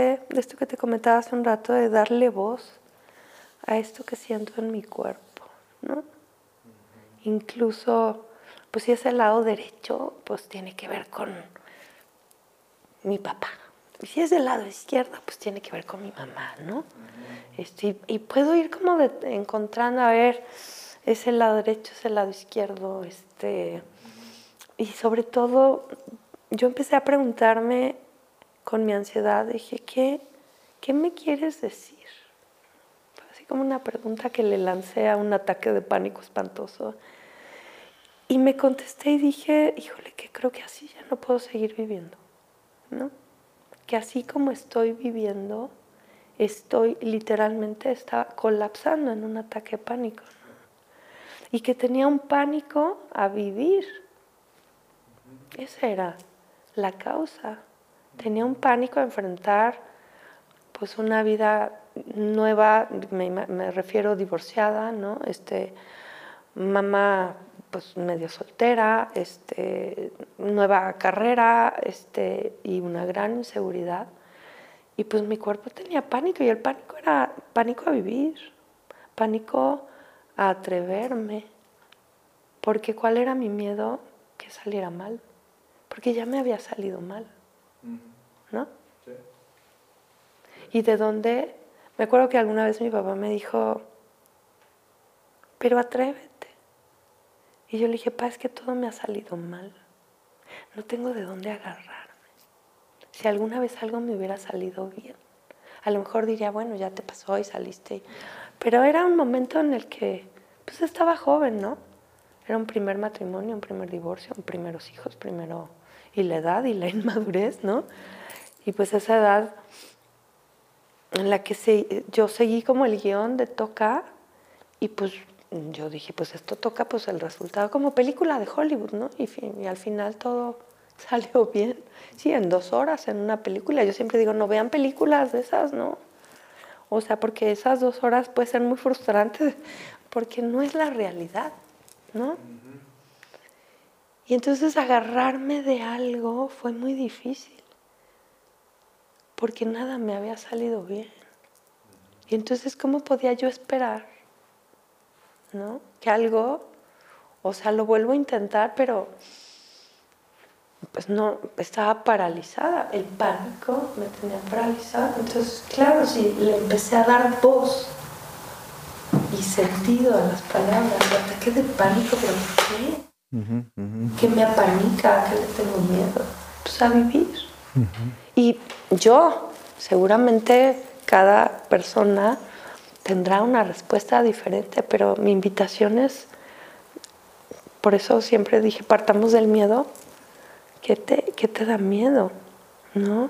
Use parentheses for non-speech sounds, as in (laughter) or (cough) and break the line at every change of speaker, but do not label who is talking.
de esto que te comentaba hace un rato, de darle voz a esto que siento en mi cuerpo, ¿no? Incluso, pues si es el lado derecho, pues tiene que ver con mi papá. Y si es del lado izquierdo, pues tiene que ver con mi mamá, ¿no? Este, y, puedo ir como encontrando, a ver, es el lado derecho, es el lado izquierdo, este, y sobre todo, yo empecé a preguntarme con mi ansiedad, dije, ¿qué, qué me quieres decir? Así como una pregunta que le lancé a un ataque de pánico espantoso. Y me contesté y dije, híjole, que creo que así ya no puedo seguir viviendo, ¿no? Que así como estoy viviendo, estoy literalmente estaba colapsando en un ataque de pánico. Y que tenía un pánico a vivir. Esa era la causa. Tenía un pánico a enfrentar pues una vida nueva, me, me refiero divorciada, ¿no? Este, mamá pues medio soltera, este, nueva carrera este, y una gran inseguridad. Y pues mi cuerpo tenía pánico y el pánico era pánico a vivir, pánico a atreverme. Porque ¿cuál era mi miedo? Que saliera mal. Porque ya me había salido mal. ¿No? Sí. Y de dónde, me acuerdo que alguna vez mi papá me dijo, pero atrévete. Y yo le dije, pa, es que todo me ha salido mal. No tengo de dónde agarrarme. Si alguna vez algo me hubiera salido bien, a lo mejor diría, bueno, ya te pasó y saliste. Pero era un momento en el que, pues estaba joven, ¿no? Era un primer matrimonio, un primer divorcio, un primeros hijos, primero, y la edad y la (laughs) inmadurez, ¿no? Y pues esa edad en la que yo seguí como el guion de toca y pues yo dije, pues esto toca pues el resultado como película de Hollywood, ¿no? Y, y, al final todo (laughs) salió bien. Sí, en dos horas en una película. Yo siempre digo, no vean películas de esas, ¿no? O sea, porque esas dos horas puede ser muy frustrante (laughs) porque no es la realidad, ¿no? Y entonces agarrarme de algo fue muy difícil porque nada me había salido bien. Y entonces, ¿cómo podía yo esperar ¿no? Que algo, o sea, lo vuelvo a intentar, pero pues no, estaba paralizada, el pánico me tenía paralizada. Entonces, claro, si le empecé a dar voz y sentido a las palabras, ataque de pánico, pero ¿qué? ¿Qué me apanica? ¿Qué le tengo miedo? Pues a vivir. Y yo, seguramente cada persona tendrá una respuesta diferente, pero mi invitación es, por eso siempre dije, partamos del miedo, ¿qué te, qué te da miedo? ¿No?